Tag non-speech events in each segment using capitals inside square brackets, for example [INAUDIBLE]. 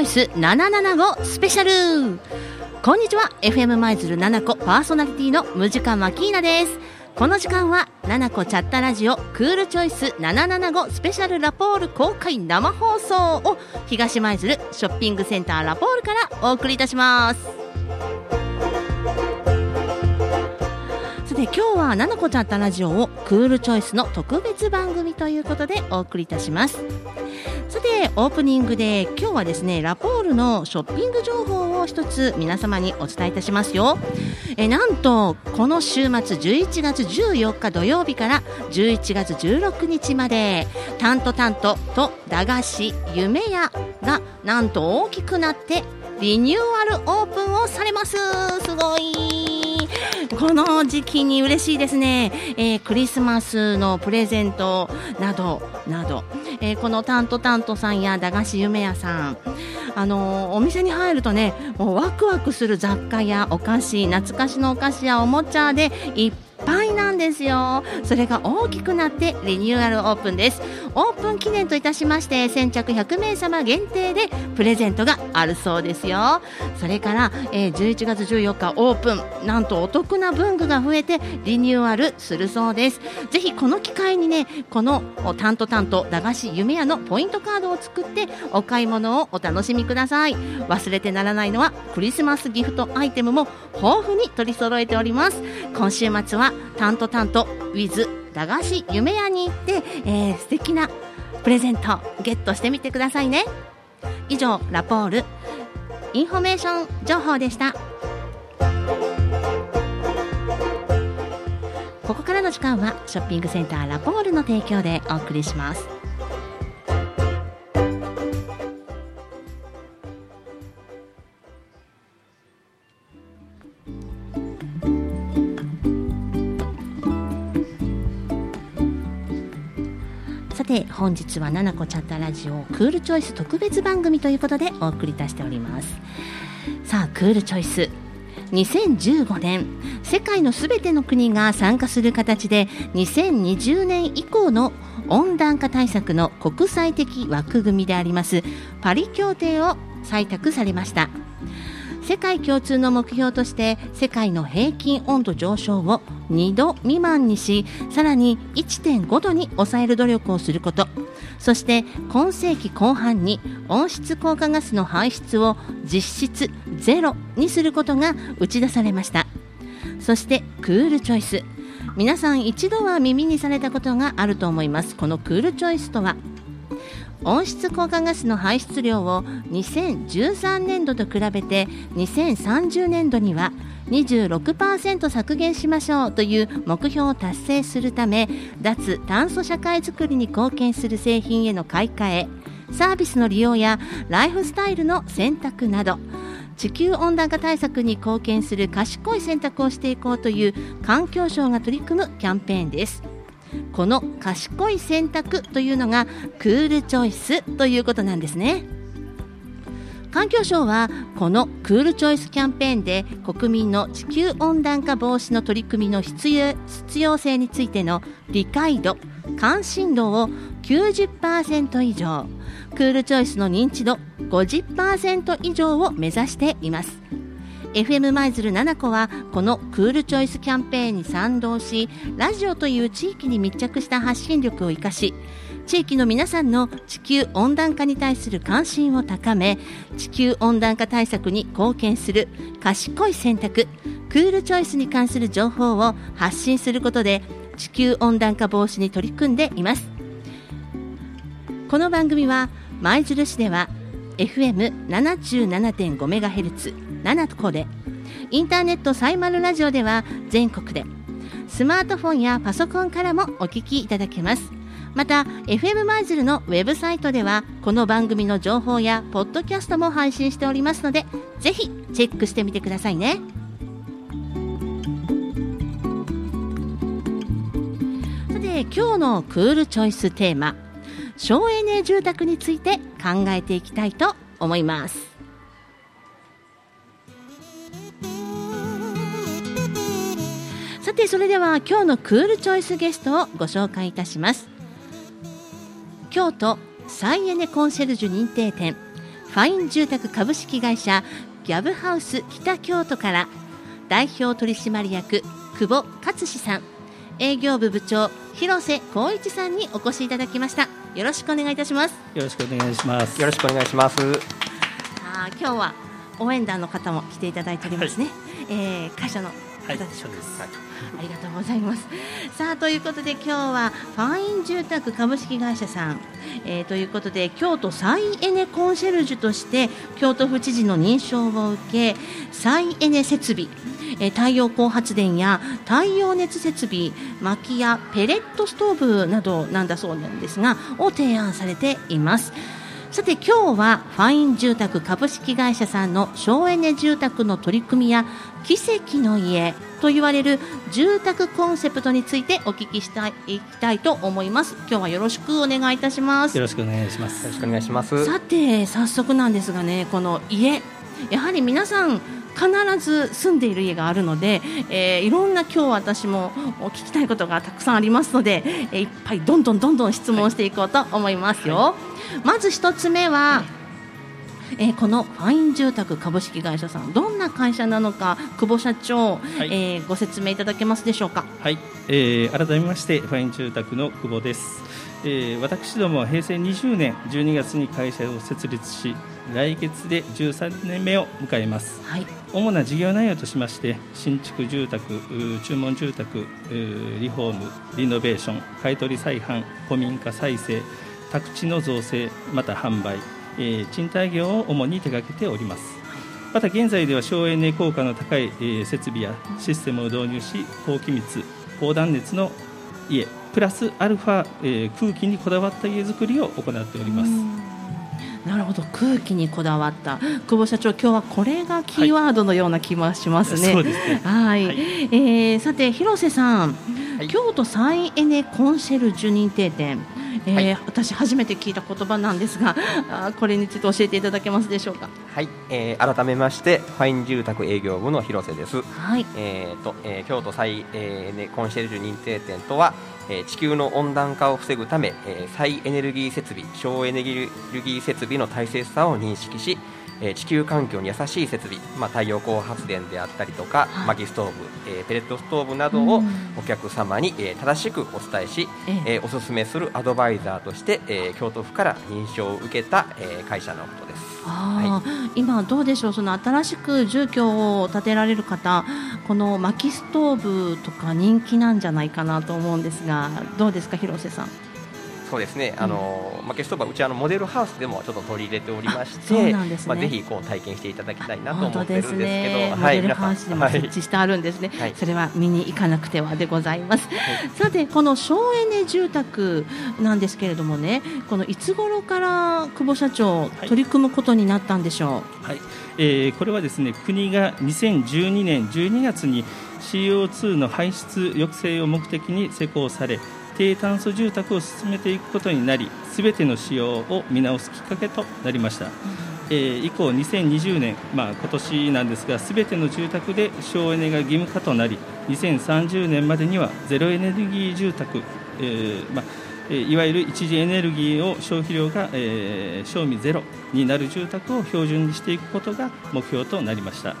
ョイス775スペシャルこんにちは FM 舞鶴七子パーソナリティのムジカマキーナですこの時間は七子チャッタラジオクールチョイス775スペシャルラポール公開生放送を東舞鶴ショッピングセンターラポールからお送りいたしますさて今日は7個チャッタラジオをクールチョイスの特別番組ということでお送りいたします。さてオープニングで今日はですねラポールのショッピング情報を一つ皆様にお伝えいたしますよ。えなんとこの週末11月14日土曜日から11月16日までタントタントと駄菓子夢屋がなんと大きくなってリニューアルオープンをされます。すごい。この時期に嬉しいですね、えー、クリスマスのプレゼントなどなど、えー、このタントタントさんや駄菓子夢屋さん。あのー、お店に入るとねもうワクワクする雑貨やお菓子懐かしのお菓子やおもちゃでいっぱいですよ。それが大きくなってリニューアルオープンです。オープン記念といたしまして先着100名様限定でプレゼントがあるそうですよ。それから、えー、11月14日オープン。なんとお得な文具が増えてリニューアルするそうです。ぜひこの機会にねこのタントタント駄菓子夢屋のポイントカードを作ってお買い物をお楽しみください。忘れてならないのはクリスマスギフトアイテムも豊富に取り揃えております。今週末はタントタント with 駄菓子夢屋に行って、えー、素敵なプレゼントゲットしてみてくださいね。以上ラポールインフォメーション情報でした。ここからの時間はショッピングセンターラポールの提供でお送りします。さて本日は7個チャッタラジオクールチョイス特別番組ということでお送りいたしております。さあクールチョイス。2015年世界のすべての国が参加する形で2020年以降の温暖化対策の国際的枠組みでありますパリ協定を採択されました。世界共通の目標として世界の平均温度上昇を2度未満にしさらに1.5度に抑える努力をすること。そして今世紀後半に温室効果ガスの排出を実質ゼロにすることが打ち出されました。そしてクールチョイス。皆さん一度は耳にされたことがあると思います。このクールチョイスとは温室効果ガスの排出量を2013年度と比べて2030年度には26%削減しましょうという目標を達成するため脱炭素社会づくりに貢献する製品への買い替えサービスの利用やライフスタイルの選択など地球温暖化対策に貢献する賢い選択をしていこうという環境省が取り組むキャンペーンです。この賢い選択というのがクールチョイスということなんですね。環境省はこのクールチョイスキャンペーンで国民の地球温暖化防止の取り組みの必要必要性についての理解度関心度を90%以上クールチョイスの認知度50%以上を目指しています。FM 舞鶴7個はこのクールチョイスキャンペーンに賛同しラジオという地域に密着した発信力を生かし地域の皆さんの地球温暖化に対する関心を高め地球温暖化対策に貢献する賢い選択クールチョイスに関する情報を発信することで地球温暖化防止に取り組んでいます。この番組は舞鶴市では FM77.5MHz 7個でインターネットサイマルラジオでは全国でスマートフォンやパソコンからもお聞きいただけますまた FM マイズルのウェブサイトではこの番組の情報やポッドキャストも配信しておりますのでぜひチェックしてみてくださいねさて今日のクールチョイステーマ省エネ住宅について考えていきたいと思いますてそれでは今日のクールチョイスゲストをご紹介いたします。京都再エネコンシェルジュ認定店ファイン住宅株式会社ギャブハウス北京都から代表取締役久保勝志さん営業部部長広瀬光一さんにお越しいただきました。よろしくお願いいたします。よろしくお願いします。よろしくお願いします。あ今日は応援団の方も来ていただいておりますね、はい、えー、会社の方でしょうです、はい、ありがとうございます。さあということで今日はファイン住宅株式会社さん、えー、ということで京都再エネコンシェルジュとして京都府知事の認証を受け再エネ設備え太陽光発電や太陽熱設備薪やペレットストーブなどなんだそうなんですがを提案されています。さて今日はファイン住宅株式会社さんの省エネ住宅の取り組みや奇跡の家と言われる住宅コンセプトについてお聞きしたいきたいと思います。今日はよろしくお願いいたします。よろしくお願いします。よろしくお願いします。さて早速なんですがねこの家。やはり皆さん必ず住んでいる家があるので、えー、いろんな今日私も聞きたいことがたくさんありますので、えー、いっぱいどんどんどんどん質問していこうと思いますよ。はい、まず一つ目は、えー、このファイン住宅株式会社さんどんな会社なのか久保社長、はい、えー、ご説明いただけますでしょうか？はい、えー、改めましてファイン住宅の久保です、えー、私どもは平成20年12月に会社を設立し来月で13年目を迎えます、はい、主な事業内容としまして新築住宅注文住宅リフォームリノベーション買取再販古民家再生宅地の造成また販売、え賃貸業を主に手掛けております。また現在では省エネ効果の高い、え設備やシステムを導入し高気密高断熱の家プラスアルファ、え空気にこだわった家づくりを行っております。なるほど。空気にこだわった。久保社長今日はこれがキーワードのような気もしますね。はい、ねはい、えー、さて広瀬さん、はい、京都再エネコンシェルジュ認定店。えー、はい、私初めて聞いた言葉なんですがあこれについて教えていただけますでしょうか？はい、えー、改めましてファイン住宅営業部の広瀬です、はい。えーとえー、京都再エネコンシェルジュ認定店とはえ地球の温暖化を防ぐため、え再エネルギー設備省エネルギー設備の大切さを認識しえ地球環境に優しい設備、まあ、太陽光発電であったりとか、はい、薪ストーブ、えー、ペレットストーブなどをお客様に、えー、正しくお伝えし、えー、おすすめするアドバイザーとして、えー、京都府から認証を受けた、えー、会社のことです。はい、今、どうでしょう？その新しく住居を建てられる方この薪ストーブとか人気なんじゃないかなと思うんですがどうですか、広瀬さん？そうですね、あのまあ、ゲストバうちあのモデルハウスでもちょっと取り入れておりまして、ね、まあ、ぜひこう体験していただきたいなと思ってるんですけど、ね、モデルハウスでも設置してあるんですね、はい、それは見に行かなくてはでございます、はい、さてこの省エネ住宅なんですけれどもねこのいつ頃から久保社長、取り組むことになったんでしょう、はい。えー、これはですね国が2012年12月に CO2 の排出抑制を目的に施行され低炭素住宅を進めていくことになりすべての使用を見直すきっかけとなりました、えー、以降2020年、まあ、今年なんですがすべての住宅で省エネが義務化となり2030年までにはゼロエネルギー住宅、えーまあ、いわゆる一次エネルギーを消費量が、えー、賞味ゼロになる住宅を標準にしていくことが目標となりました。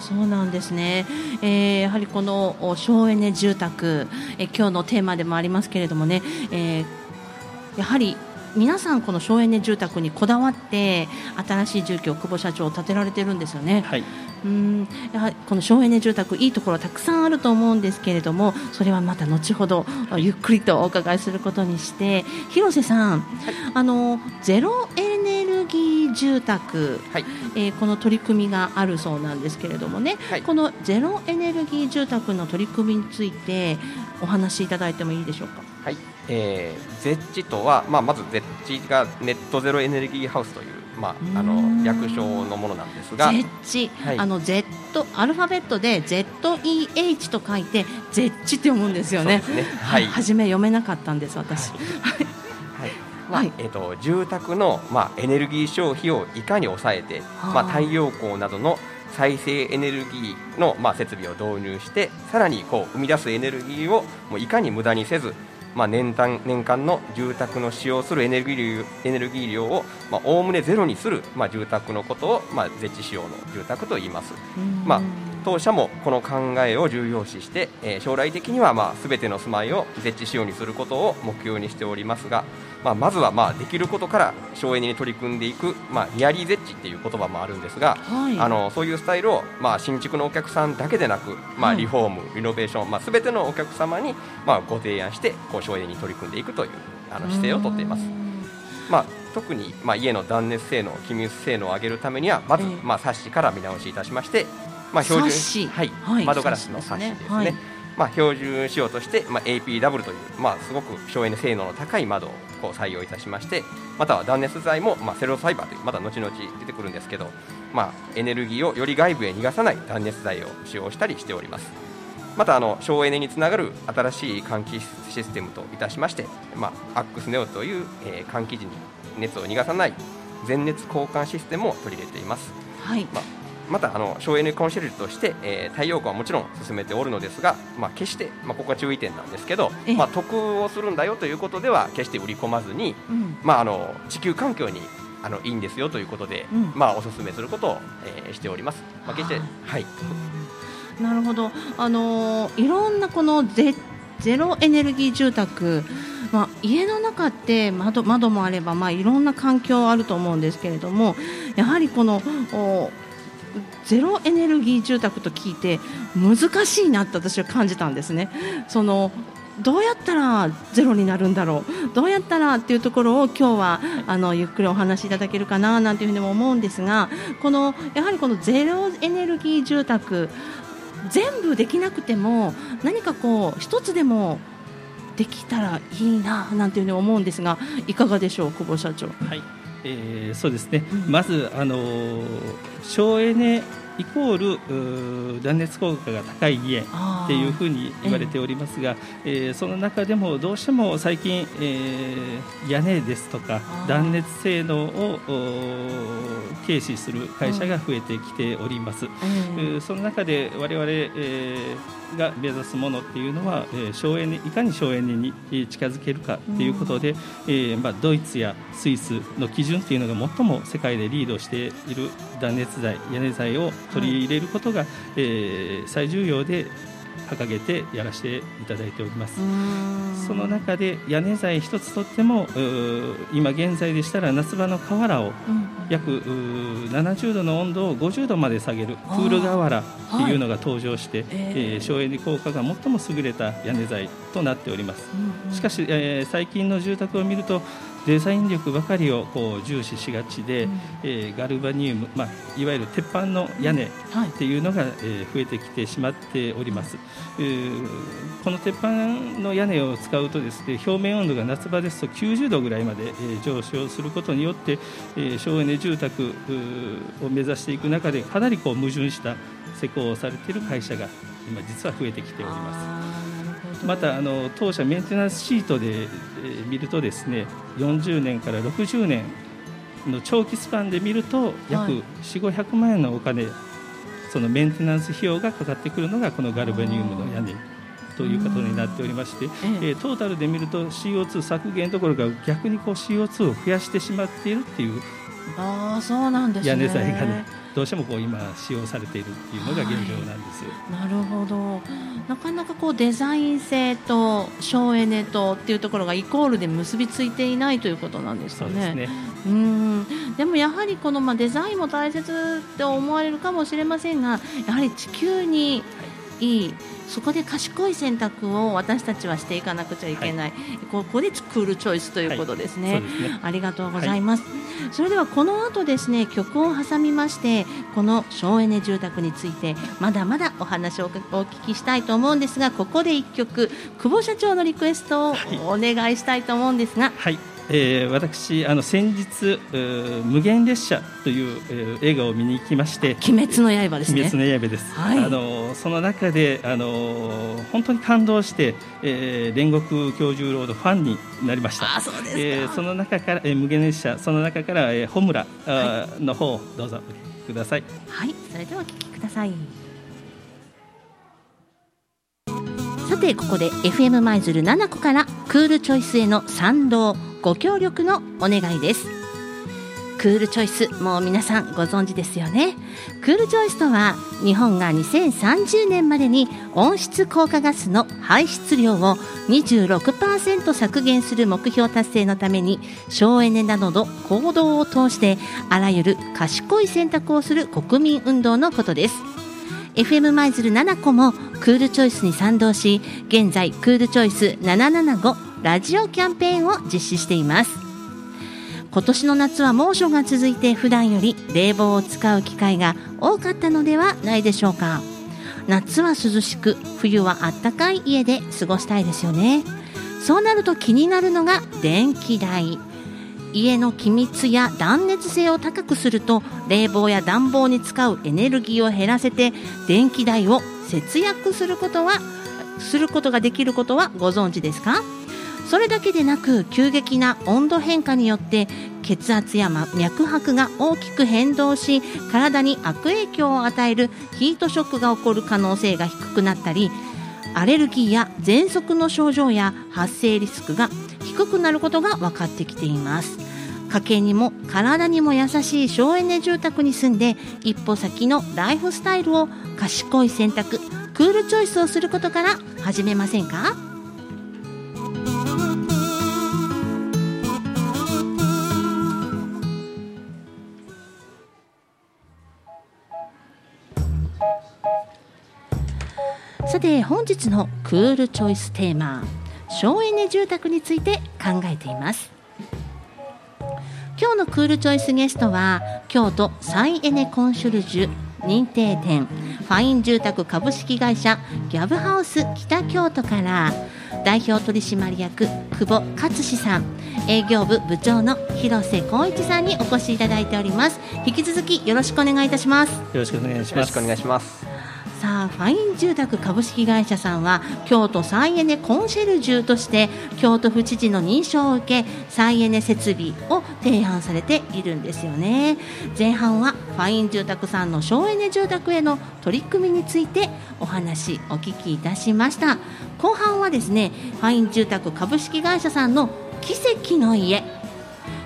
そうなんですね、えー、やはりこの省エネ住宅、えー、今日のテーマでもありますけれどもね、えー、やはり皆さんこの省エネ住宅にこだわって新しい住居を久保社長建てられてるんですよね。はい、うん。やはりこの省エネ住宅いいところたくさんあると思うんですけれどもそれはまた後ほどゆっくりとお伺いすることにして広瀬さん、はい、あのゼロエネ住宅、はい、えー、この取り組みがあるそうなんですけれどもね、はい、このゼロエネルギー住宅の取り組みについてお話しいただいてもいいでしょうか？はい。えー、ゼッチとは、まあ、まずゼッチがネットゼロエネルギーハウスという、まあ、あの略称のものなんですが。ゼッチ、はい、あの Z アルファベットで ZEH と書いてゼッチって読むんですよね。ね。はい、[LAUGHS] 初め読めなかったんです私。はいはい、えーと、住宅の、まあ、エネルギー消費をいかに抑えて、まあ、太陽光などの再生エネルギーの、まあ、設備を導入してさらにこう生み出すエネルギーをもういかに無駄にせずまあ、年単年間の住宅の使用するエネルギーエネルギー量をおおむねゼロにする、まあ、住宅のことを、まあ、ゼッチ仕様の住宅と言います。まあ当社もこの考えを重要視して、えー、将来的にはまあ全ての住まいをゼッチ仕様にすることを目標にしておりますが、まあ、まずはまあできることから省エネに取り組んでいく、まあ、リアリーゼッチっていう言葉もあるんですが、はい、あのそういうスタイルを、まあ、新築のお客さんだけでなく、まあ、リフォーム、はい、リノベーション、まあ、全てのお客様に、まあ、ご提案してこう省エネに取り組んでいくというあの姿勢をとっています。まあ、特に、まあ、家の断熱性能、気密性能を上げるためにはまず、まあ、冊子から見直しいたしまして、まあ、標準、はい、はい、窓ガラスの冊子ですね。まあ、標準仕様として、まあ、APW という、まあ、すごく省エネ性能の高い窓をこう採用いたしましてまたは断熱材も、まあ、セロファイバーというまた後々出てくるんですけど、まあ、エネルギーをより外部へ逃がさない断熱材を使用したりしております。またあの省エネにつながる新しい換気システムといたしまして、まあ、アックスネオという、えー、換気時に熱を逃がさない全熱交換システムを取り入れています、はい。まあまたあの省エネコンシェルジュとして、えー、太陽光はもちろん進めておるのですが、まあ、決して、まあ、ここは注意点なんですけど、まあ、得をするんだよということでは決して売り込まずに、うん、まあ、あの地球環境にあのいいんですよということで、うん、まあ、お勧めすることを、えー、しております。まあ、決してはい、なるほど、あのー、いろんなこのゼゼロエネルギー住宅まあ、家の中って窓窓もあれば、まあ、いろんな環境あると思うんですけれどもやはりこのゼロエネルギー住宅と聞いて難しいなって私は感じたんですね。そのどうやったらゼロになるんだろう？どうやったらっていうところを今日はあのゆっくりお話しいただけるかななんていうふうにも思うんですがこのやはりこのゼロエネルギー住宅全部できなくても何かこう一つでもできたらいいななんていうふうに思うんですがいかがでしょう久保社長？はいえー、そうですね、うん、まず、あの省エネイコール断熱効果が高い家っていうふうに言われておりますが、ええー、その中でもどうしても最近、えー、屋根ですとか断熱性能を軽視する会社が増えてきております。うん、その中で我々、えー、が目指すものっていうのは、えー、省エネいかに省エネに近づけるかということで、うん、えー、まあ、ドイツやスイスの基準というのが最も世界でリードしている断熱材屋根材を取り入れることが、はい、えー、最重要で掲げてやらせていただいております。その中で屋根材一つとっても今現在でしたら夏場の瓦を約70度の温度を50度まで下げるクー。ル瓦っていうのが登場して、はい、えー、省エネ効果が最も優れた屋根材となっております。しかし、えー、最近の住宅を見るとデザイン力ばかりをこう重視しがちで、うん、えー、ガルバニウム、まあ、いわゆる鉄板の屋根っていうのが、はい、えー、増えてきてしまっております、えー、この鉄板の屋根を使うとですね表面温度が夏場ですと90度ぐらいまで、えー、上昇することによって、えー、省エネ住宅を目指していく中でかなりこう矛盾した施工をされている会社が今実は増えてきております。またあの当社メンテナンスシートで、えー、見るとですね40年から60年の長期スパンで見ると約4 5 0 0万円のお金そのメンテナンス費用がかかってくるのがこのガルバニウムの屋根ということになっておりまして、えー、トータルで見ると CO2 削減どころか逆にこう CO2 を増やしてしまっているっていうあそうなんです、ね、屋根材がねどうしてもこう今使用されているっていうのが現状なんです、はい、なるほど。なかなかこうデザイン性と省エネとっていうところがイコールで結びついていないということなんですかね。そうですね。うん。でもやはりこのまあデザインも大切って思われるかもしれませんがやはり地球にいいそこで賢い選択を私たちはしていかなくちゃいけない、はい、ここでクールチョイスということですね。はい。すね、ありがとうございます、はい、それではこの後ですね曲を挟みましてこの省エネ住宅についてまだまだお話をお聞きしたいと思うんですがここで1曲久保社長のリクエストをお願いしたいと思うんですが、はいえー、私あの先日無限列車という、えー、映画を見に行きまして鬼滅の刃ですね。鬼滅の刃です、はい、あのその中であの本当に感動して、えー、煉獄教授ロードファンになりました。あそうですえー、その中から、えー、無限列車その中から、えー、ホムラ、はい、の方どうぞお聞きください。はい。それではお聞きくださいさてここで FM 舞鶴7個からクールチョイスへの賛同ご協力のお願いです。クールチョイスもう皆さんご存知ですよね。クールチョイスとは日本が2030年までに温室効果ガスの排出量を26%削減する目標達成のために省エネなどの行動を通してあらゆる賢い選択をする国民運動のことです。FM 舞鶴7個もクールチョイスに賛同し現在クールチョイス775ラジオキャンペーンを実施しています。今年の夏は猛暑が続いて普段より冷房を使う機会が多かったのではないでしょうか。夏は涼しく冬はあったかい家で過ごしたいですよね。そうなると気になるのが電気代。家の気密や断熱性を高くすると冷房や暖房に使うエネルギーを減らせて電気代を節約することはすることができることはご存知ですか？それだけでなく急激な温度変化によって血圧や脈拍が大きく変動し体に悪影響を与えるヒートショックが起こる可能性が低くなったりアレルギーや喘息の症状や発生リスクが低くなることが分かってきています。家計にも体にも優しい省エネ住宅に住んで一歩先のライフスタイルを賢い選択クールチョイスをすることから始めませんか？さて本日のクールチョイステーマ。省エネ住宅について考えています。今日のクールチョイスゲストは京都再エネコンシュルジュ認定店ファイン住宅株式会社ギャブハウス北京都から代表取締役久保勝志さん営業部部長の広瀬光一さんにお越しいただいております。引き続きよろしくお願いいたします。よろしくお願いします。よろしくお願いしますさあファイン住宅株式会社さんは京都再エネコンシェルジュとして京都府知事の認証を受け再エネ設備を提案されているんですよね。前半はファイン住宅さんの省エネ住宅への取り組みについてお話お聞きいたしました。後半はですねファイン住宅株式会社さんの奇跡の家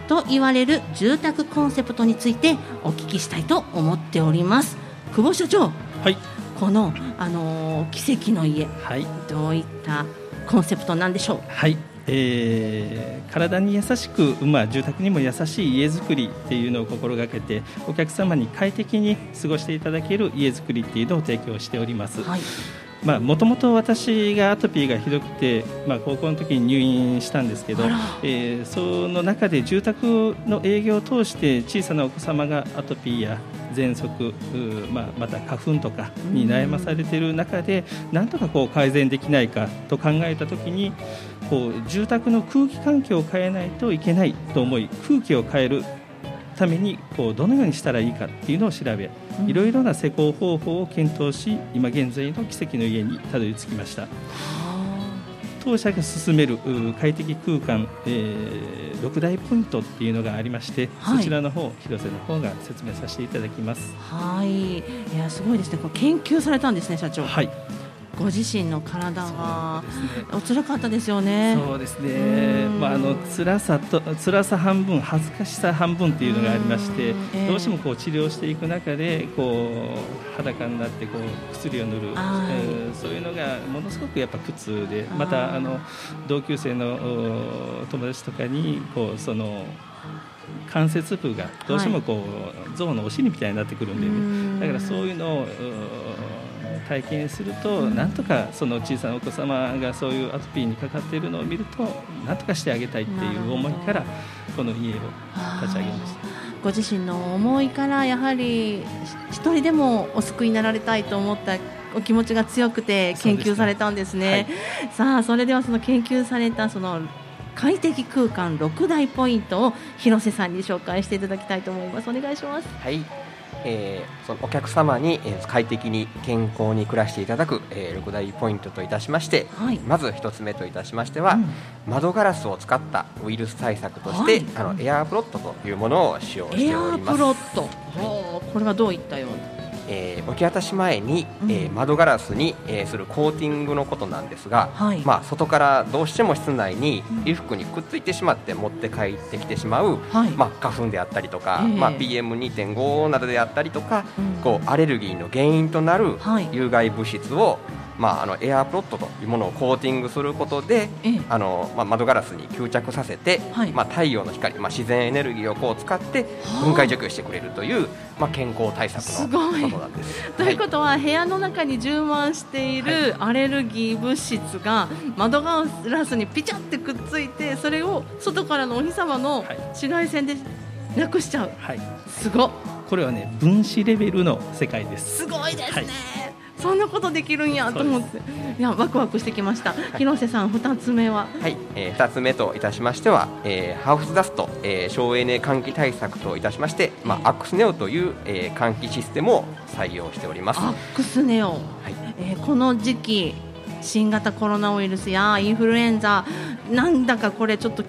と言われる住宅コンセプトについてお聞きしたいと思っております。久保所長。はい。この、あのー、奇跡の家、はい、どういったコンセプトなんでしょう？はいえー、体に優しく、まあ、住宅にも優しい家づくりっていうのを心がけてお客様に快適に過ごしていただける家づくりっていうのを提供しております。はいもともと私がアトピーがひどくて、まあ、高校の時に入院したんですけど、えー、その中で住宅の営業を通して小さなお子様がアトピーや喘息、まあ、また花粉とかに悩まされている中でなんとかこう改善できないかと考えた時にこう住宅の空気環境を変えないといけないと思い空気を変えるためにこうどのようにしたらいいかっていうのを調べいろいろな施工方法を検討し今現在の奇跡の家にたどり着きました。当社が進める快適空間、えー、6大ポイントっていうのがありまして、はい、そちらの方広瀬の方が説明させていただきます。はいいやすごいですねこれ研究されたんですね社長。はいご自身の体が、ね、お辛かったですよね。そうですね。まああの辛さと辛さ半分恥ずかしさ半分っていうのがありまして、えー、どうしてもこう治療していく中でこう裸になってこう薬を塗る、えー、そういうのがものすごくやっぱ苦痛で、またあの同級生の友達とかにこうその関節部がどうしてもこう、はい、象のお尻みたいになってくるんで、ね、だからそういうのを体験すると、なんとかその小さなお子様がそういうアトピーにかかっているのを見るとなんとかしてあげたいっていう思いからこの家を立ち上げました。ご自身の思いからやはり一人でもお救いになられたいと思ったお気持ちが強くて研究されたんですね。すねはい、さあそれではその研究されたその快適空間6大ポイントを広瀬さんに紹介していただきたいと思います。お願いします。はい。えー、そのお客様に、えー、快適に健康に暮らしていただく、えー、6大ポイントといたしまして、はい、まず1つ目といたしましては、うん、窓ガラスを使ったウイルス対策として、はい、あのエアープロットというものを使用しております。エアープロット、はい、これはどういったような？えー、置き渡し前に、うん、えー、窓ガラスに、えー、するコーティングのことなんですが、はい、まあ、外からどうしても室内に衣服にくっついてしまって持って帰ってきてしまう、はい、まあ、花粉であったりとか、えー、まあ、PM2.5 などであったりとか、うん、こうアレルギーの原因となる有害物質を、まあ、あのエアープロットというものをコーティングすることで、あのまあ、窓ガラスに吸着させて、はい、まあ、太陽の光、まあ、自然エネルギーをこう使って分解除去してくれるという、まあ、健康対策のことなんです。[LAUGHS] ということは、部屋の中に充満しているアレルギー物質が窓ガラスにピチャってくっついてそれを外からのお日様の紫外線でなくしちゃう、はい、すごこれはね分子レベルの世界です。すごいですね、はいそんなことできるんやと思って。いやワクワクしてきました、はい、広瀬さん二つ目は？はい、えー、2つ目といたしましては、えー、ハウスダスト、えー、省エネ換気対策といたしまして、まあ、アックスネオという、えー、換気システムを採用しております。アックスネオ、はい。えー、この時期新型コロナウイルスやインフルエンザなんだかこれちょっと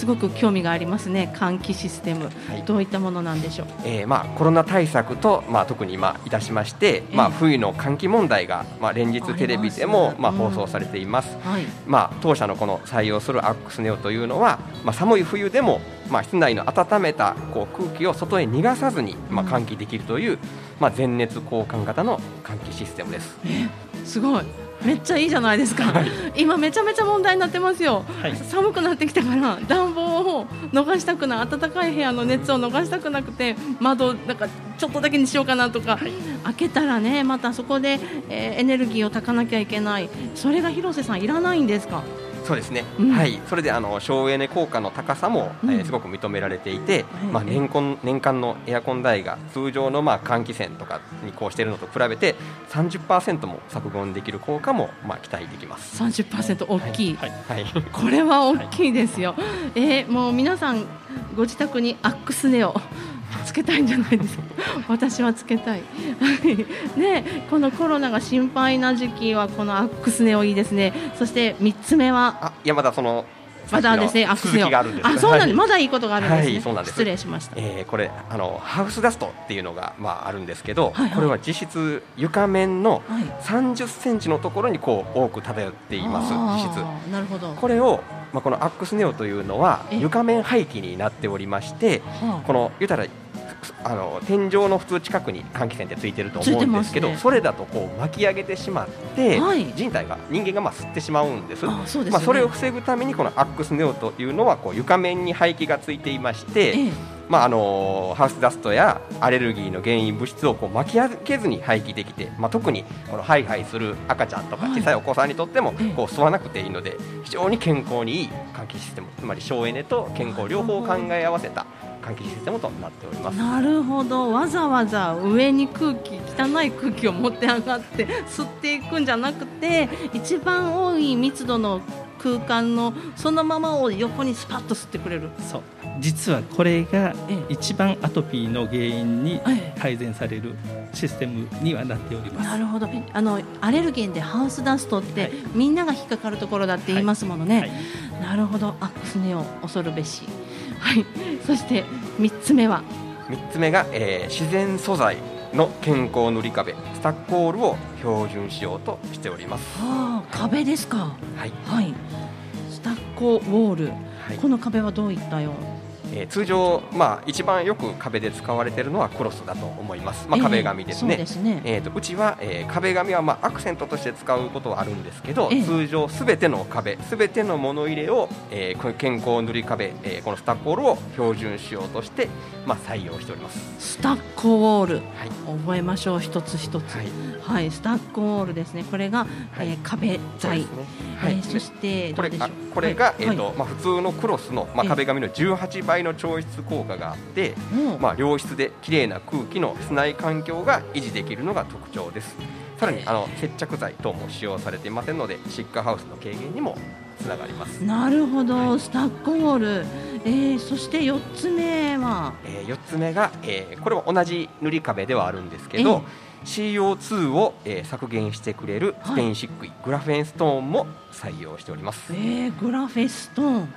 すごく興味がありますね。換気システム、はい、どういったものなんでしょう、えーまあ、コロナ対策と、まあ、特に今いたしまして、まあ、冬の換気問題が、まあ、連日テレビでもまあ、放送されています、うんはい、まあ、当社のこの採用するアックスネオというのは、まあ、寒い冬でも、まあ、室内の温めたこう空気を外へ逃がさずに、まあ、換気できるという、うん、まあ、全熱交換型の換気システムです。すごいめっちゃいいじゃないですか、はい、今めちゃめちゃ問題になってますよ、はい、寒くなってきたから暖房を逃したくない暖かい部屋の熱を逃したくなくて窓なんかちょっとだけにしようかなとか、はい、開けたらねまたそこで、えー、エネルギーを炊かなきゃいけない。それが広瀬さんいらないんですか？そうですね、うん、はい、それであの省エネ効果の高さも、うん、えー、すごく認められていて、うん、まあ、年間年間のエアコン代が通常のまあ換気扇とかにこうしているのと比べて30%も削減できる効果もまあ期待できます。30%大きい、はい。はい、[LAUGHS] これは大きいですよ、はい、えー、もう皆さんご自宅にアックスネオつけたいんじゃないですか？[LAUGHS] 私はつけたい。[LAUGHS] ねこのコロナが心配な時期はこのアックスネオいいですね。そして3つ目は？あいやまだそのまだですね、アックスネオ。あ、そうなんです。まだいいことがあるんですね。はい、そうなんです。失礼しました。えー、これあのハウスダストっていうのがまああるんですけど、これは実質床面の30センチのところにこう多く漂っています。実質。なるほど。これをまあこのアックスネオというのは床面排気になっておりまして、この言ったらあの天井の普通近くに換気扇ってついてると思うんですけど、ね、それだとこう巻き上げてしまって、はい、人体が人間がまあ吸ってしまうんですあそ、ね、まあ、それを防ぐためにこのアックスネオというのはこう床面に排気がついていまして、ええ、まあ、あのハウスダストやアレルギーの原因物質をこう巻き上げずに排気できて、まあ、特にこのハイハイする赤ちゃんとか小さいお子さんにとってもこう吸わなくていいので非常に健康にいい換気システムつまり省エネと健康両方を考え合わせた換気システムとなっております。なるほど。わざわざ上に空気汚い空気を持って上がって [LAUGHS] 吸っていくんじゃなくて一番多い密度の空間のそのままを横にスパッと吸ってくれる。そう。実はこれが一番アトピーの原因に改善されるシステムにはなっております、なるほど。あのアレルゲンでハウスダストって、はい、みんなが引っかかるところだって言いますものね、はい。はい、なるほど。アックスネオ恐るべしはい、そして3つ目は？3つ目が、えー、自然素材の健康塗り壁スタッコールを標準しようとしております。はあ、壁ですか。はい。はい。スタッコウォール、はい、この壁はどういったよう？えー、通常、まあ、一番よく壁で使われているのはクロスだと思います、まあ、壁紙ですね,、えー、ね。えーと、うちは、えー、壁紙は、まあ、アクセントとして使うことはあるんですけど、えー、通常すべての壁すべての物入れを、えー、健康塗り壁、えー、このスタッコールを標準しようとして、まあ、採用しております。スタッコウォール、はい、覚えましょう。一つ一つ、はい、はい、スタッコールですね。これが、はい、えー、壁材、ね。はい、えー、そしてこれこれが、えーとまあ、普通のクロスの、まあ、壁紙の18倍の調湿効果があって、まあ、良質で綺麗な空気の室内環境が維持できるのが特徴です。さらにあの接着剤等も使用されていませんのでシッカハウスの軽減にもつながります。なるほど、はい、スタックウォール、えー、そして4つ目は、えー、4つ目が、えー、これも同じ塗り壁ではあるんですけど、えー CO2 を、えー、削減してくれるステイン漆喰、はい、グラフェンストーンも採用しております。えー、グラフェストーン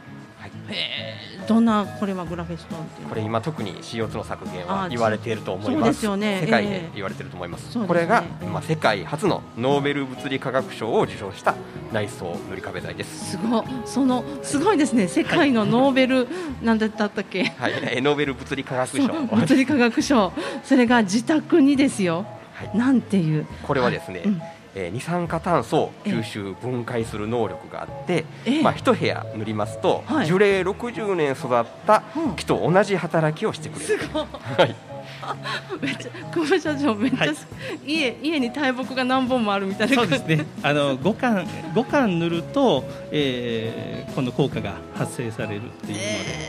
はい、へどんなこれはグラフェストンっていうこれ今特に CO2 の削減は言われていると思います。ですよね。世界で言われていると思います、えー、これが、まあ、世界初のノーベル物理化学賞を受賞した内装塗り壁材です。すごそのすごいですね。世界のノーベル、はい、なんだったっけ？はい、ノーベル物理化学賞。[LAUGHS] 物理化学賞。それが自宅にですよ、はい、なんていう。これはですね、はい。うんえー、二酸化炭素を吸収分解する能力があって、まあ、一部屋塗りますと、はい、樹齢60年育った木と同じ働きをしてくれる、うん、は [LAUGHS] い。めっちゃ久保社長めっちゃ、はい、家家に大木が何本もあるみたいな。そうですね。[LAUGHS] あの五巻五巻塗ると、えー、この効果が発生されるっていうので、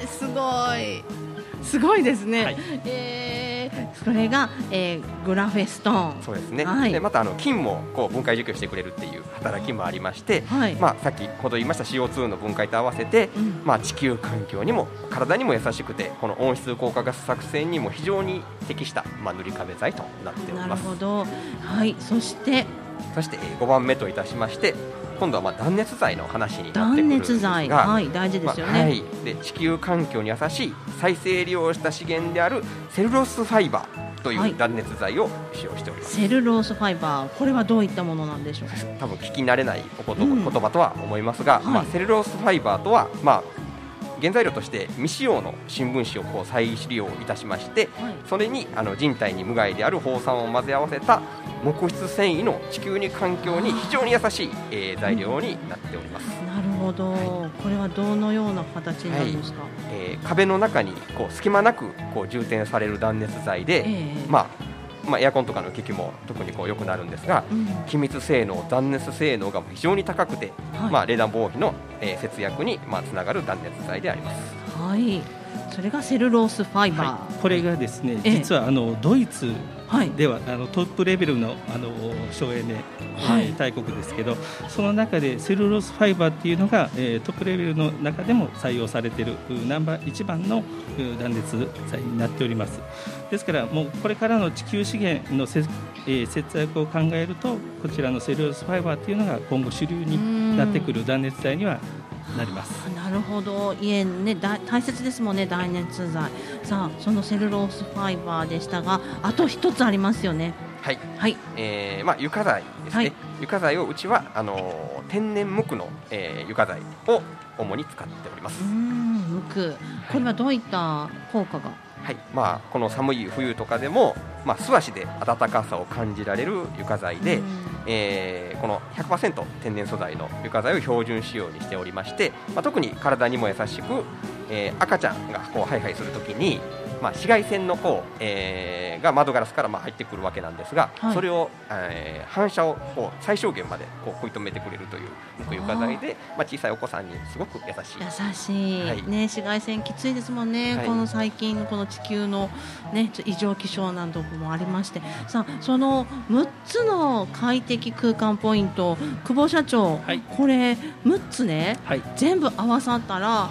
えー、すごいすごいですね。はい、えー、それが、えー、グラフェストーン。そうですね。はい、でまたあの金もこう分解除去してくれるっていう働きもありまして、はい、まあさっきほど言いました CO2 の分解と合わせて、うん、まあ地球環境にも体にも優しくてこの温室効果ガス作戦にも非常に適したまあ塗り壁材となっております。なるほど。はい。そしてそして5番目といたしまして今度はまあ断熱材の話になってくるんですが断熱材、はい、大事ですよね、まあ、はい、で地球環境に優しい再生利用した資源であるセルロースファイバーという断熱材を使用しております、はい、セルロースファイバーこれはどういったものなんでしょうか？多分聞き慣れないお言葉とは思いますが、うん、まあ、セルロースファイバーとは、まあ、原材料として未使用の新聞紙をこう再利用いたしまして、はい、それにあの人体に無害である放酸を混ぜ合わせた木質繊維の地球に環境に非常に優しい、えー、材料になっております。なるほど、はい、これはどのような形になるんですか、はい、えー、壁の中にこう隙間なくこう充填される断熱材で、えー、まあまあ、エアコンとかの機器も特にこう良くなるんですが、うん、気密性能、断熱性能が非常に高くて、はい、まあ、冷暖房費の、えー、節約にまあつながる断熱材であります。はい。それがセルロースファイバー、はい、これがですね、実はあのドイツでは、はい、あのトップレベルのあの省エネ、はい、大国ですけどその中でセルロースファイバーっていうのが、えー、トップレベルの中でも採用されているナンバー1番の断熱材になっております。ですからもうこれからの地球資源のせ、えー、節約を考えるとこちらのセルロースファイバーっていうのが今後主流になってくる断熱材にはなります。なるほど。家ねだ大切ですもんね断熱材さあそのセルロースファイバーでしたがあと一つありますよね。はい、はい、えー、まあ、床材ですね、はい、床材をうちはあの天然木の、えー、床材を主に使っております。うん木。これはどういった効果が、はい。まあ、この寒い冬とかでも、まあ、素足で暖かさを感じられる床材で、えー、この100%天然素材の床材を標準仕様にしておりまして、まあ、特に体にも優しく、えー、赤ちゃんがこうハイハイするときにまあ、紫外線の方、えー、が窓ガラスからまあ入ってくるわけなんですが、はい、それを、えー、反射をこう最小限までこう食い止めてくれるという木床材でまあ、小さいお子さんにすごく優しい。優しい、はい、ね、紫外線きついですもんね、はい、この最近この地球の、ね、異常気象などもありましてさあその6つの快適空間ポイント久保社長、これ6つね、全部合わさったら、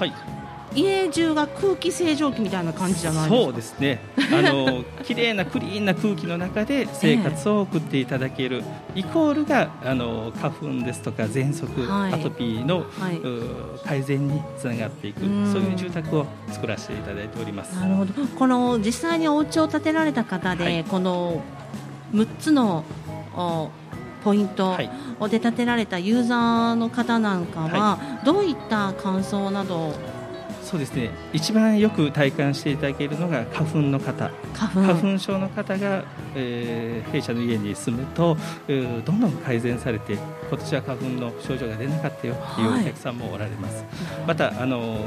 家中が空気清浄機みたいな感じじゃないそうですね。あの [LAUGHS] 綺麗なクリーンな空気の中で生活を送っていただける、えー、イコールがあの花粉ですとか喘息、はい、アトピーの、はい、改善につながっていくそういう住宅を作らせていただいております。なるほど。この実際にお家を建てられた方で、はい、この6つのおポイントで建てられたユーザーの方なんかは、どういった感想などそうですね。一番よく体感していただけるのが花粉の方。花粉。症の方が、えー、弊社の家に住むと、えー、どんどん改善されて今年は花粉の症状が出なかったよっていうお客さんもおられます、はい、またあの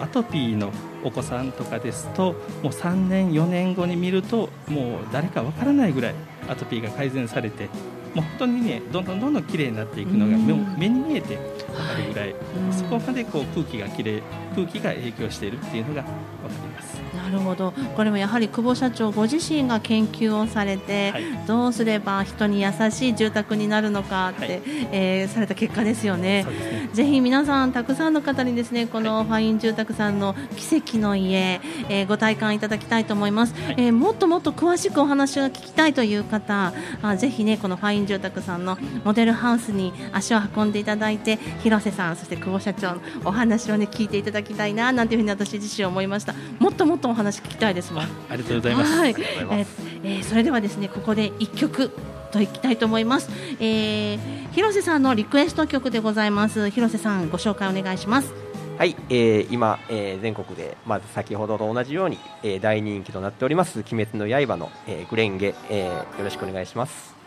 アトピーのお子さんとかですともう3年4年後に見るともう誰かわからないぐらいアトピーが改善されてもう本当にねどんどんどんどん綺麗になっていくのが目に見えて分かるぐらい、はい、そこまでこう空気がきれい空気が影響しているっていうのが分かります。なるほど。これもやはり久保社長ご自身が研究をされて、はい、どうすれば人に優しい住宅になるのかって、はい、えー、された結果ですよね、ね、ぜひ皆さんたくさんの方にですねこのファイン住宅さんの奇跡の家、えー、ご体感いただきたいと思います、はい、えー、もっともっと詳しくお話を聞きたいという方あぜひねこのファインイン住宅さんのモデルハウスに足を運んでいただいて広瀬さんそして久保社長のお話をね聞いていただきたいななんていうふうに私自身思いました。もっともっとお話聞きたいですもん。ありがとうございます、はい、ええー、それではですねここで一曲といきたいと思います、えー、広瀬さんのリクエスト曲でございます。広瀬さんご紹介お願いします。はい、えー、今、えー、全国でまず先ほどと同じように、えー、大人気となっております「鬼滅の刃の」えー、グレンゲ、えー、よろしくお願いします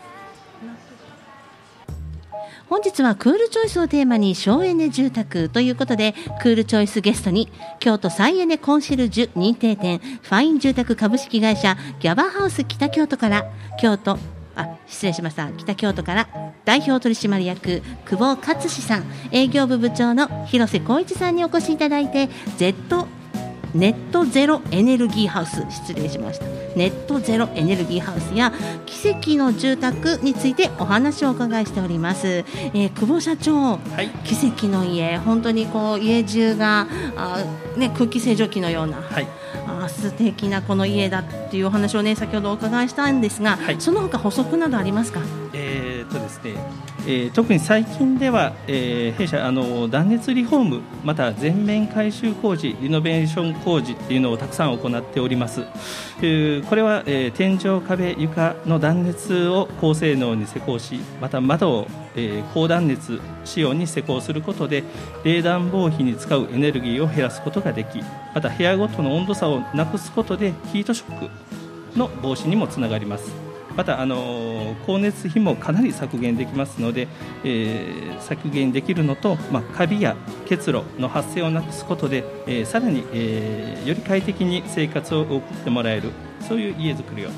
本日はクールチョイスをテーマに省エネ住宅ということでクールチョイスゲストに京都再エネコンシェルジュ認定店ファイン住宅株式会社ギャバハウス北京都から京都あ失礼しました。北京都から代表取締役久保勝志さん営業部部長の広瀬光一さんにお越しいただいて Z ネットゼロエネルギーハウス。失礼しました。ネットゼロエネルギーハウスや奇跡の住宅についてお話をお伺いしております、えー、久保社長、はい、奇跡の家。本当にこう家中があ、ね、空気清浄機のような、はい、あ素敵なこの家だっていうお話をね先ほどお伺いしたんですが、はい、その他補足などありますか？えー、とですねえー、特に最近では、えー、弊社あの断熱リフォームまた全面改修工事リノベーション工事っていうのをたくさん行っております、えー、これは、えー、天井壁床の断熱を高性能に施工しまた窓を、えー、高断熱仕様に施工することで冷暖房費に使うエネルギーを減らすことができまた部屋ごとの温度差をなくすことでヒートショックの防止にもつながります。またあの光熱費もかなり削減できますので、えー、削減できるのと、まあ、カビや結露の発生をなくすことで、えー、さらに、えー、より快適に生活を送ってもらえるそういう家づくりを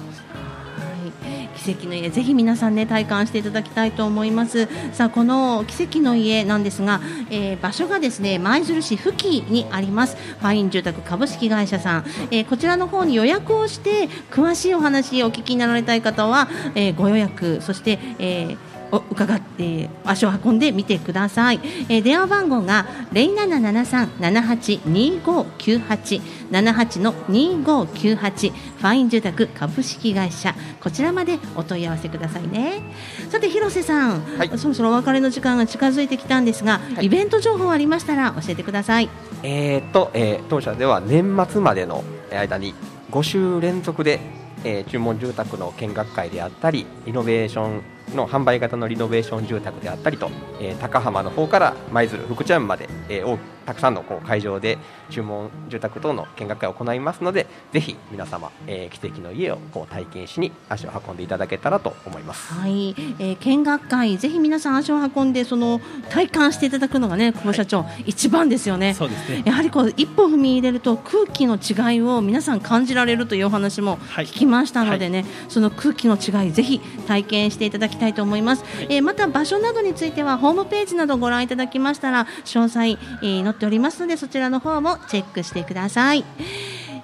奇跡の家ぜひ皆さんね体感していただきたいと思います。さあこの奇跡の家なんですが、えー、場所がですね舞鶴市付近にあります。ファイン住宅株式会社さん、えー、こちらの方に予約をして詳しいお話をお聞きになられたい方は、えー、ご予約そして、えー伺って足を運んでみてください、えー、電話番号が零七七三七八二五九八。七八の二五九八。ファイン住宅株式会社。こちらまでお問い合わせくださいね。さて広瀬さん、はい、そろそろお別れの時間が近づいてきたんですが、はい、イベント情報ありましたら教えてください。えー、っと、えー、当社では年末までの間に5週連続で、えー、注文住宅の見学会であったりイノベーションの販売型のリノベーション住宅であったりと、えー、高浜の方から舞鶴福知山まで、えー、たくさんのこう会場で注文住宅等の見学会を行いますのでぜひ皆様、えー、奇跡の家をこう体験しに足を運んでいただけたらと思います。はい、えー、見学会ぜひ皆さん足を運んでその体感していただくのがね久保社長、はい、一番ですよね。そうですね。やはりこう一歩踏み入れると空気の違いを皆さん感じられるというお話も聞きましたのでね、はいはい、その空気の違いぜひ体験していただきたいと思います。えー、また場所などについてはホームページなどご覧いただきましたら詳細、えー、載っておりますのでそちらの方もチェックしてください。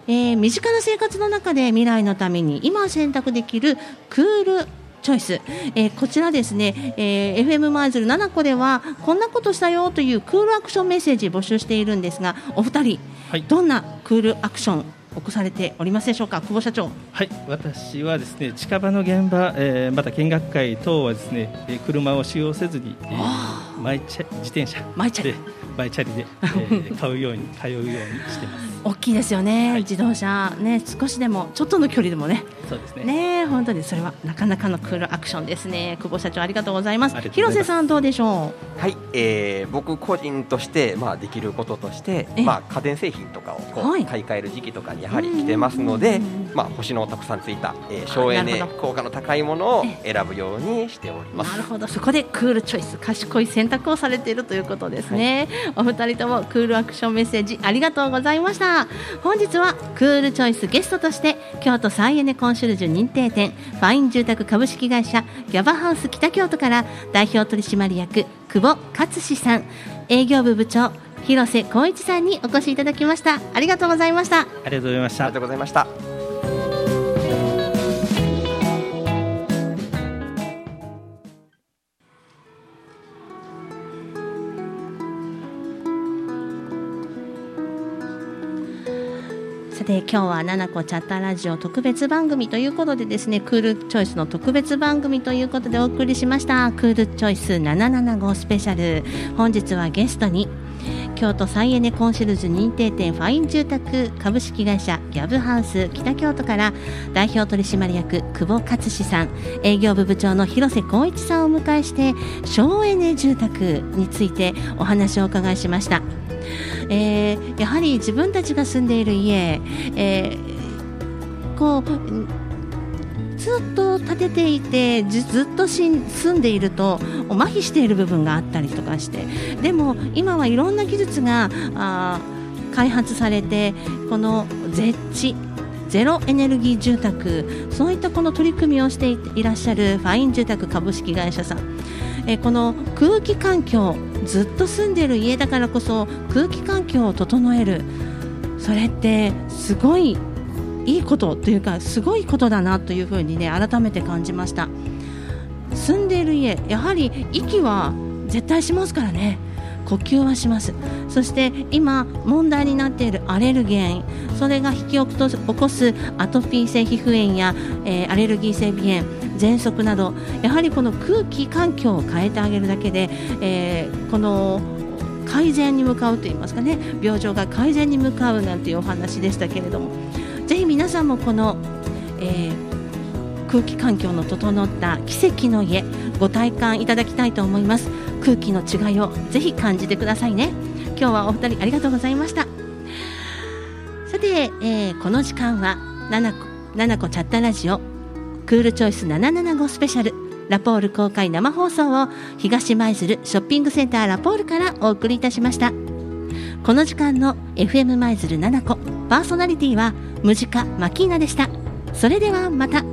えー、身近な生活の中で未来のために今選択できるクールチョイス、えー、こちらですね、えー、FM マイズル7個ではこんなことしたよというクールアクションメッセージ募集しているんですがお二人、はい、どんなクールアクション起こされておりますでしょうか？久保社長。はい。私はですね近場の現場、えー、また見学会等はですね、えー、車を使用せずに、えー、マイ自転車。マイチャリマイチャリで、[LAUGHS] えー、買うように通うようにしてます。大きいですよね、はい、自動車。ね少しでもちょっとの距離でもね。そうですね。ね本当にそれはなかなかのクールアクションですね。久保社長ありがとうございます。広瀬さんどうでしょう？はい、えー、僕個人としてまあできることとしてまあ家電製品とかをこう、はい、買い替える時期とかにやはり来てますのでまあ星のたくさんついた、えー、省エネ効果の高いものを選ぶようにしております。なるほど。そこでクールチョイス賢い選択をされているということですね、はい、お二人ともクールアクションメッセージありがとうございました。本日はクールチョイスゲストとして京都再エネコンシェルジュ認定店ファイン住宅株式会社ギャバハウス北京都から代表取締役久保勝志さん。営業部部長広瀬光一さんにお越しいただきました。ありがとうございました。ありがとうございました。ありがとうございましたさて今日はななこチャッターラジオ特別番組ということでですねクールチョイスの特別番組ということでお送りしました。クールチョイス775スペシャル。本日はゲストに京都再エネコンシェルジュ認定店ファイン住宅株式会社ギャブハウス北京都から代表取締役久保勝志さん営業部部長の広瀬光一さんをお迎えして省エネ住宅についてお話をお伺いしました。えー、やはり自分たちが住んでいる家、えー、こうずっと建てていてずっと住んでいると麻痺している部分があったりとかして。でも今はいろんな技術があ開発されてこの絶地ゼロエネルギー住宅そういったこの取り組みをしていらっしゃるファイン住宅株式会社さん。えこの空気環境ずっと住んでいる家だからこそ空気環境を整える。それってすごいいいことというかすごいことだなというふうにね改めて感じました。住んでいる家やはり息は絶対しますからね。呼吸はします。そして今問題になっているアレルゲン。それが引き起こすアトピー性皮膚炎や、えー、アレルギー性鼻炎喘息などやはりこの空気環境を変えてあげるだけで、えー、この改善に向かうといいますかね。病状が改善に向かうなんていうお話でしたけれども。ぜひ皆さんもこの、えー、空気環境の整った奇跡の家ご体感いただきたいと思います。空気の違いをぜひ感じてくださいね。今日はお二人ありがとうございました。さて、えー、この時間はななこななこチャットラジオクールチョイス775スペシャルラポール公開生放送を東舞鶴ショッピングセンターラポールからお送りいたしました。この時間の FM 舞鶴7個パーソナリティはムジカマキーナでした。それではまた。